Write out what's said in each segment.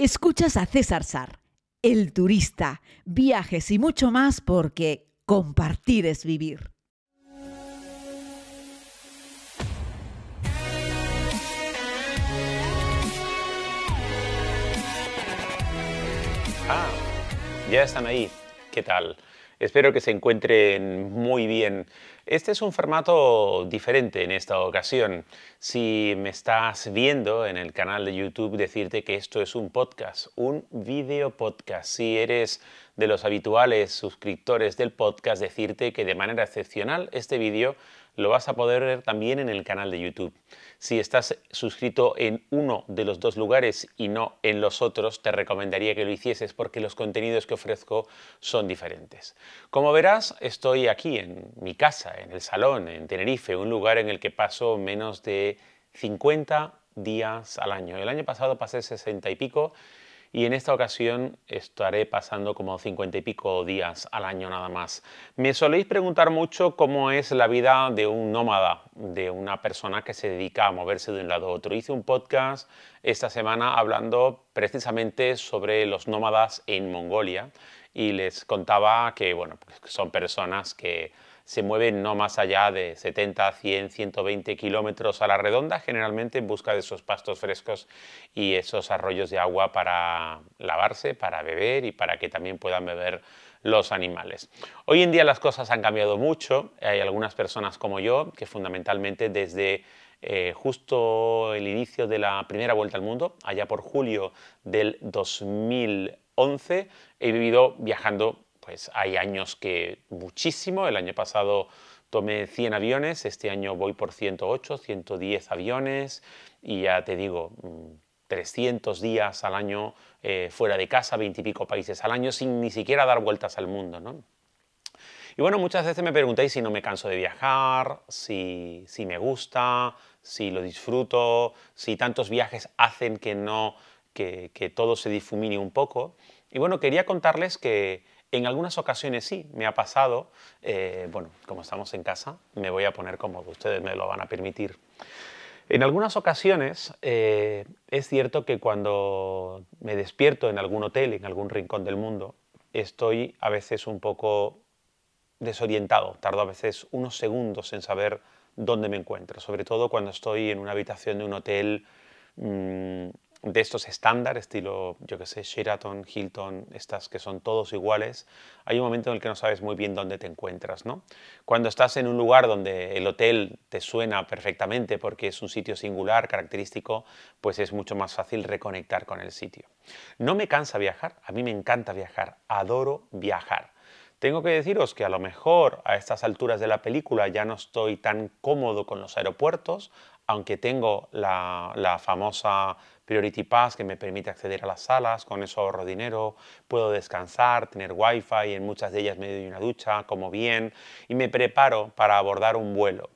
Escuchas a César Sar, el turista, viajes y mucho más porque compartir es vivir. Ah, ya están ahí. ¿Qué tal? Espero que se encuentren muy bien. Este es un formato diferente en esta ocasión. Si me estás viendo en el canal de YouTube, decirte que esto es un podcast, un video podcast. Si eres de los habituales suscriptores del podcast, decirte que de manera excepcional este vídeo lo vas a poder ver también en el canal de YouTube. Si estás suscrito en uno de los dos lugares y no en los otros, te recomendaría que lo hicieses porque los contenidos que ofrezco son diferentes. Como verás, estoy aquí en mi casa, en el salón, en Tenerife, un lugar en el que paso menos de 50 días al año. El año pasado pasé 60 y pico y en esta ocasión estaré pasando como cincuenta y pico días al año nada más. Me soléis preguntar mucho cómo es la vida de un nómada, de una persona que se dedica a moverse de un lado a otro. Hice un podcast esta semana hablando precisamente sobre los nómadas en Mongolia y les contaba que bueno, pues son personas que se mueven no más allá de 70, 100, 120 kilómetros a la redonda, generalmente en busca de esos pastos frescos y esos arroyos de agua para lavarse, para beber y para que también puedan beber los animales. Hoy en día las cosas han cambiado mucho, hay algunas personas como yo que fundamentalmente desde eh, justo el inicio de la primera vuelta al mundo, allá por julio del 2011, he vivido viajando pues hay años que muchísimo, el año pasado tomé 100 aviones, este año voy por 108, 110 aviones y ya te digo, 300 mm, días al año eh, fuera de casa, 20 y pico países al año sin ni siquiera dar vueltas al mundo. ¿no? Y bueno, muchas veces me preguntáis si no me canso de viajar, si, si me gusta, si lo disfruto, si tantos viajes hacen que, no, que, todo se difumine un poco. Y bueno, quería contarles que en algunas ocasiones sí, me ha pasado, eh, bueno, como estamos en casa, me voy a poner cómodo, ustedes me lo van a permitir. En algunas ocasiones eh, es cierto que cuando me despierto en algún hotel, en algún rincón del mundo, estoy a veces un poco desorientado, tardo a veces unos segundos en saber dónde me encuentro, sobre todo cuando estoy en una habitación de un hotel mm, de estos estándar, estilo, yo que sé, Sheraton, Hilton, estas que son todos iguales, hay un momento en el que no sabes muy bien dónde te encuentras, ¿no? Cuando estás en un lugar donde el hotel te suena perfectamente porque es un sitio singular, característico, pues es mucho más fácil reconectar con el sitio. No me cansa viajar, a mí me encanta viajar, adoro viajar. Tengo que deciros que a lo mejor a estas alturas de la película ya no estoy tan cómodo con los aeropuertos, aunque tengo la, famosa Priority Pass que me permite acceder a las salas, con eso ahorro dinero, puedo descansar, tener wifi, en muchas de ellas me doy una ducha, como bien y me preparo para abordar un vuelo.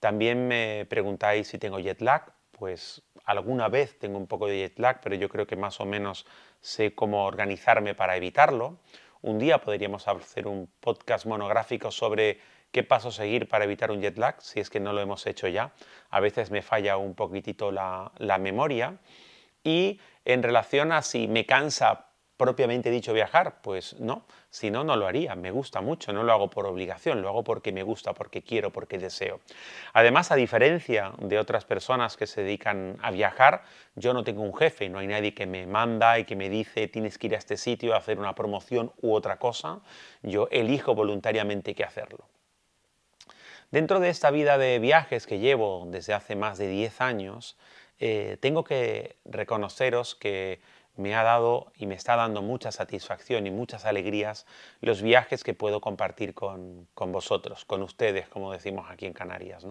También me preguntáis si tengo jet lag, pues alguna vez tengo un poco de jet lag, pero yo creo que más o menos sé cómo organizarme para evitarlo. Un día podríamos hacer un podcast monográfico sobre qué paso seguir para evitar un jet lag, si es que no lo hemos hecho ya. A veces me falla un poquitito la, memoria. Y en relación a si me cansa propiamente dicho viajar, pues no, si no, no lo haría, me gusta mucho, no lo hago por obligación, lo hago porque me gusta, porque quiero, porque deseo. Además, a diferencia de otras personas que se dedican a viajar, yo no tengo un jefe, no hay nadie que me manda y que me dice tienes que ir a este sitio a hacer una promoción u otra cosa, yo elijo voluntariamente qué hacerlo. Dentro de esta vida de viajes que llevo desde hace más de 10 años, eh, tengo que reconoceros que me ha dado y me está dando mucha satisfacción y muchas alegrías los viajes que puedo compartir con, vosotros, con ustedes, como decimos aquí en Canarias.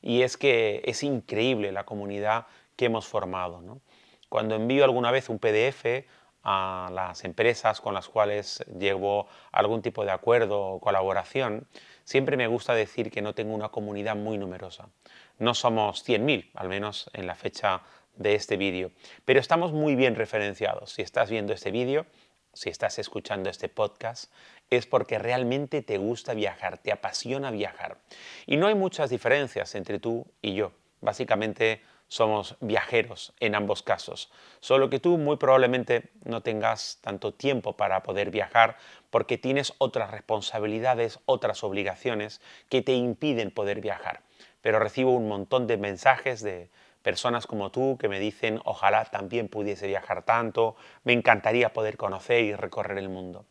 Y es que es increíble la comunidad que hemos formado. Cuando envío alguna vez un PDF a las empresas con las cuales llevo algún tipo de acuerdo o colaboración, Siempre me gusta decir que no tengo una comunidad muy numerosa. No somos 100.000, al menos en la fecha de este vídeo, pero estamos muy bien referenciados. Si estás viendo este vídeo, si estás escuchando este podcast, es porque realmente te gusta viajar, te apasiona viajar. Y no hay muchas diferencias entre tú y yo. Básicamente somos viajeros en ambos casos. Solo que tú muy probablemente no tengas tanto tiempo para poder viajar porque tienes otras responsabilidades, otras obligaciones que te impiden poder viajar. Pero recibo un montón de mensajes de personas como tú que me dicen, ojalá también pudiese viajar tanto, me encantaría poder conocer y recorrer el mundo.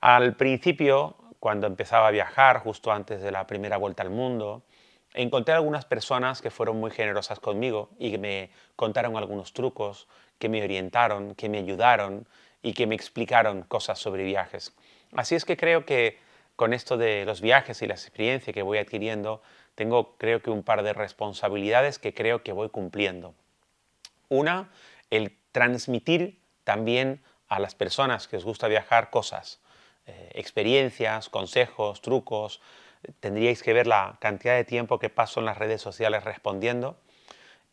Al principio, cuando empezaba a viajar, justo antes de la primera vuelta al mundo, encontré algunas personas que fueron muy generosas conmigo y que me contaron algunos trucos, que me orientaron, que me ayudaron y que me explicaron cosas sobre viajes. Así es que creo que con esto de los viajes y la experiencia que voy adquiriendo, tengo creo que un par de responsabilidades que creo que voy cumpliendo. Una, el transmitir también a las personas que os gusta viajar cosas, eh, experiencias, consejos, trucos, tendríais que ver la cantidad de tiempo que paso en las redes sociales respondiendo,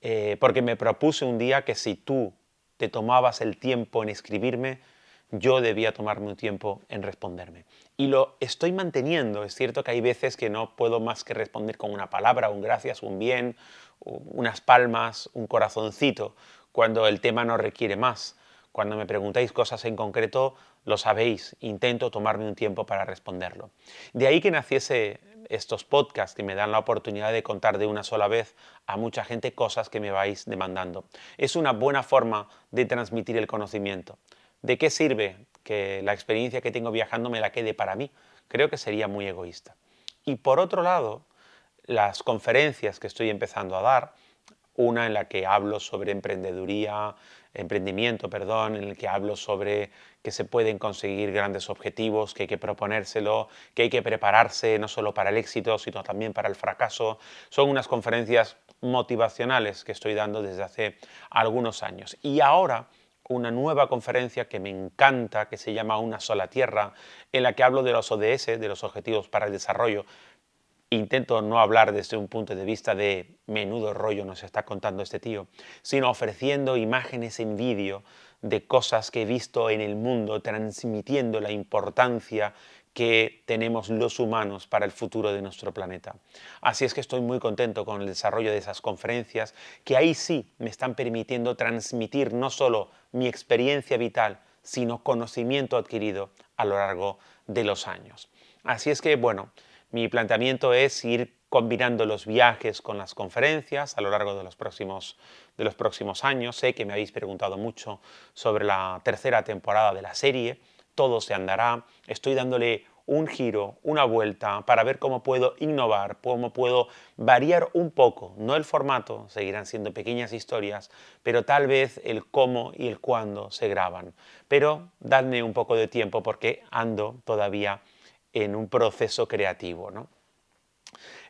eh, porque me propuse un día que si tú te tomabas el tiempo en escribirme, yo debía tomarme un tiempo en responderme. Y lo estoy manteniendo. Es cierto que hay veces que no puedo más que responder con una palabra, un gracias, un bien, unas palmas, un corazoncito, cuando el tema no requiere más. Cuando me preguntáis cosas en concreto, lo sabéis, intento tomarme un tiempo para responderlo. De ahí que naciese estos podcasts que me dan la oportunidad de contar de una sola vez a mucha gente cosas que me vais demandando. Es una buena forma de transmitir el conocimiento. ¿De qué sirve que la experiencia que tengo viajando me la quede para mí? Creo que sería muy egoísta. Y por otro lado, las conferencias que estoy empezando a dar, una en la que hablo sobre emprendeduría, emprendimiento, perdón, en el que hablo sobre que se pueden conseguir grandes objetivos, que hay que proponérselo, que hay que prepararse no solo para el éxito, sino también para el fracaso. Son unas conferencias motivacionales que estoy dando desde hace algunos años. Y ahora una nueva conferencia que me encanta, que se llama Una sola tierra, en la que hablo de los ODS, de los Objetivos para el Desarrollo, intento no hablar desde un punto de vista de menudo rollo nos está contando este tío, sino ofreciendo imágenes en vídeo de cosas que he visto en el mundo, transmitiendo la importancia que tenemos los humanos para el futuro de nuestro planeta. Así es que estoy muy contento con el desarrollo de esas conferencias, que ahí sí me están permitiendo transmitir no solo mi experiencia vital, sino conocimiento adquirido a lo largo de los años. Así es que, bueno, mi planteamiento es ir combinando los viajes con las conferencias a lo largo de los próximos, de los próximos años. Sé que me habéis preguntado mucho sobre la tercera temporada de la serie. Todo se andará. Estoy dándole un giro, una vuelta para ver cómo puedo innovar, cómo puedo variar un poco, no el formato, seguirán siendo pequeñas historias, pero tal vez el cómo y el cuándo se graban. Pero dadme un poco de tiempo porque ando todavía en un proceso creativo. ¿no?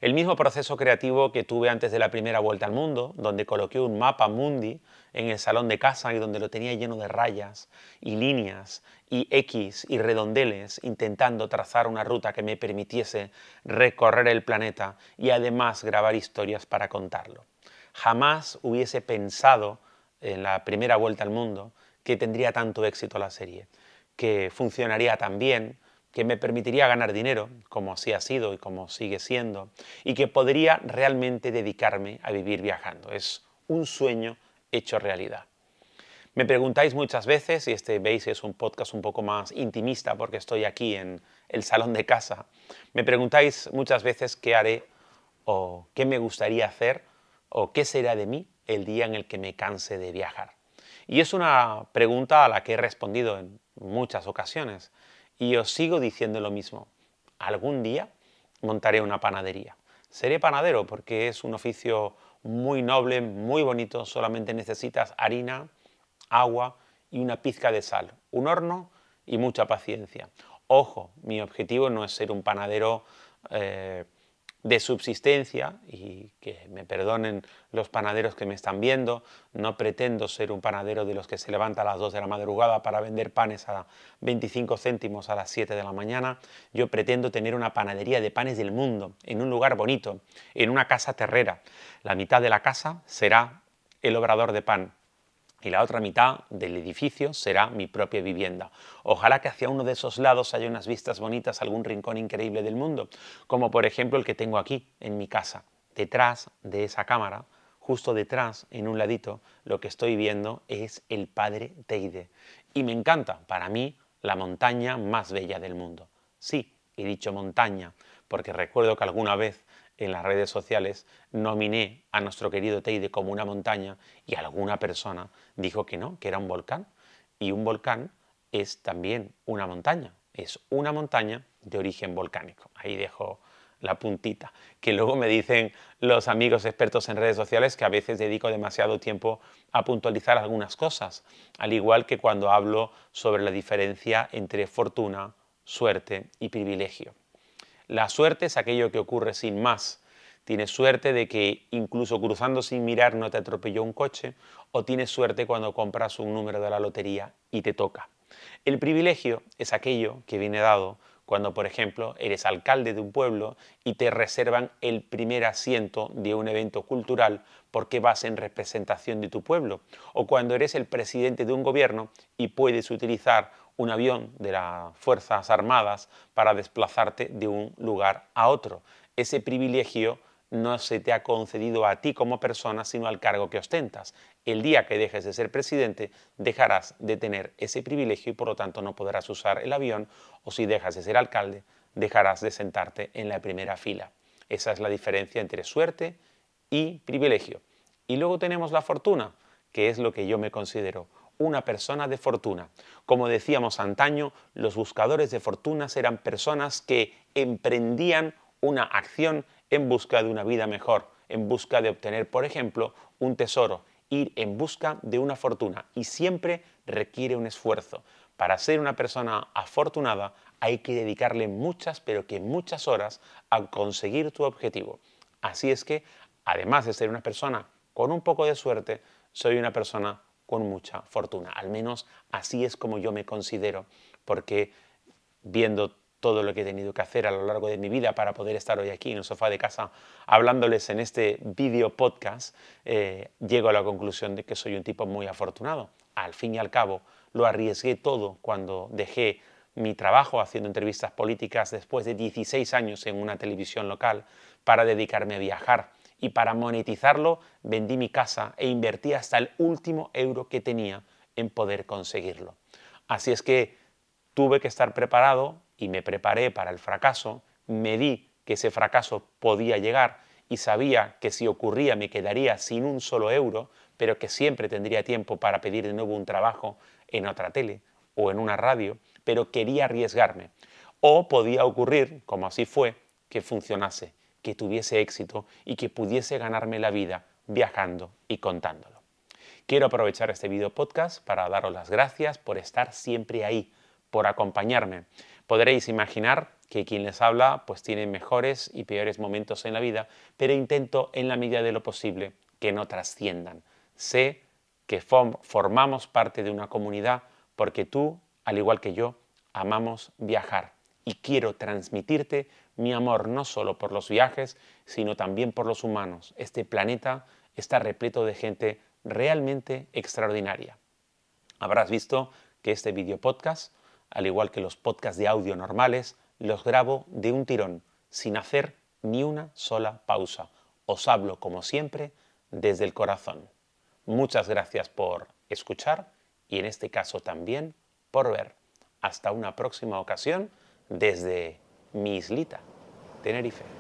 El mismo proceso creativo que tuve antes de la primera vuelta al mundo, donde coloqué un mapa mundi en el salón de casa y donde lo tenía lleno de rayas y líneas y X y redondeles, intentando trazar una ruta que me permitiese recorrer el planeta y además grabar historias para contarlo. Jamás hubiese pensado en la primera vuelta al mundo que tendría tanto éxito la serie, que funcionaría tan bien, que me permitiría ganar dinero, como así ha sido y como sigue siendo, y que podría realmente dedicarme a vivir viajando. Es un sueño hecho realidad. Me preguntáis muchas veces, y este veis es un podcast un poco más intimista porque estoy aquí en el salón de casa, me preguntáis muchas veces qué haré o qué me gustaría hacer o qué será de mí el día en el que me canse de viajar. Y es una pregunta a la que he respondido en muchas ocasiones. Y os sigo diciendo lo mismo. Algún día montaré una panadería. Seré panadero porque es un oficio muy noble, muy bonito. Solamente necesitas harina, agua y una pizca de sal, un horno y mucha paciencia. Ojo, mi objetivo no es ser un panadero eh, de subsistencia y que me perdonen los panaderos que me están viendo, no pretendo ser un panadero de los que se levanta a las 2 de la madrugada para vender panes a 25 céntimos a las 7 de la mañana, yo pretendo tener una panadería de panes del mundo, en un lugar bonito, en una casa terrera. La mitad de la casa será el obrador de pan, y la otra mitad del edificio será mi propia vivienda. Ojalá que hacia uno de esos lados haya unas vistas bonitas, algún rincón increíble del mundo, como por ejemplo el que tengo aquí, en mi casa. Detrás de esa cámara, justo detrás, en un ladito, lo que estoy viendo es el Padre Teide. Y me encanta, para mí, la montaña más bella del mundo. Sí, he dicho montaña, porque recuerdo que alguna vez en las redes sociales nominé a nuestro querido Teide como una montaña y alguna persona dijo que no, que era un volcán. Y un volcán es también una montaña, es una montaña de origen volcánico. Ahí dejo la puntita, que luego me dicen los amigos expertos en redes sociales que a veces dedico demasiado tiempo a puntualizar algunas cosas, al igual que cuando hablo sobre la diferencia entre fortuna, suerte y privilegio. La suerte es aquello que ocurre sin más. Tienes suerte de que incluso cruzando sin mirar no te atropelló un coche o tienes suerte cuando compras un número de la lotería y te toca. El privilegio es aquello que viene dado cuando, por ejemplo, eres alcalde de un pueblo y te reservan el primer asiento de un evento cultural porque vas en representación de tu pueblo, o cuando eres el presidente de un gobierno y puedes utilizar un avión de las Fuerzas Armadas para desplazarte de un lugar a otro. Ese privilegio no se te ha concedido a ti como persona, sino al cargo que ostentas. El día que dejes de ser presidente, dejarás de tener ese privilegio y por lo tanto no podrás usar el avión, o si dejas de ser alcalde, dejarás de sentarte en la primera fila. Esa es la diferencia entre suerte y privilegio. Y luego tenemos la fortuna, que es lo que yo me considero una persona de fortuna. Como decíamos antaño, los buscadores de fortunas eran personas que emprendían una acción en busca de una vida mejor, en busca de obtener, por ejemplo, un tesoro, ir en busca de una fortuna y siempre requiere un esfuerzo. Para ser una persona afortunada hay que dedicarle muchas, pero que muchas horas a conseguir tu objetivo. Así es que, además de ser una persona con un poco de suerte, soy una persona con mucha fortuna. Al menos así es como yo me considero, porque viendo todo lo que he tenido que hacer a lo largo de mi vida para poder estar hoy aquí en el sofá de casa hablándoles en este vídeo podcast, eh, llego a la conclusión de que soy un tipo muy afortunado. Al fin y al cabo, lo arriesgué todo cuando dejé mi trabajo haciendo entrevistas políticas después de 16 años en una televisión local para dedicarme a viajar. Y para monetizarlo vendí mi casa e invertí hasta el último euro que tenía en poder conseguirlo. Así es que tuve que estar preparado y me preparé para el fracaso, me di que ese fracaso podía llegar y sabía que si ocurría me quedaría sin un solo euro, pero que siempre tendría tiempo para pedir de nuevo un trabajo en otra tele o en una radio, pero quería arriesgarme. O podía ocurrir, como así fue, que funcionase, que tuviese éxito y que pudiese ganarme la vida viajando y contándolo. Quiero aprovechar este video podcast para daros las gracias por estar siempre ahí, por acompañarme. Podréis imaginar que quien les habla pues tiene mejores y peores momentos en la vida, pero intento en la medida de lo posible que no trasciendan. Sé que formamos parte de una comunidad porque tú, al igual que yo, amamos viajar y quiero transmitirte mi amor no solo por los viajes, sino también por los humanos. Este planeta está repleto de gente realmente extraordinaria. Habrás visto que este video podcast al igual que los podcasts de audio normales, los grabo de un tirón, sin hacer ni una sola pausa. Os hablo, como siempre, desde el corazón. Muchas gracias por escuchar y en este caso también por ver. Hasta una próxima ocasión desde mi islita, Tenerife.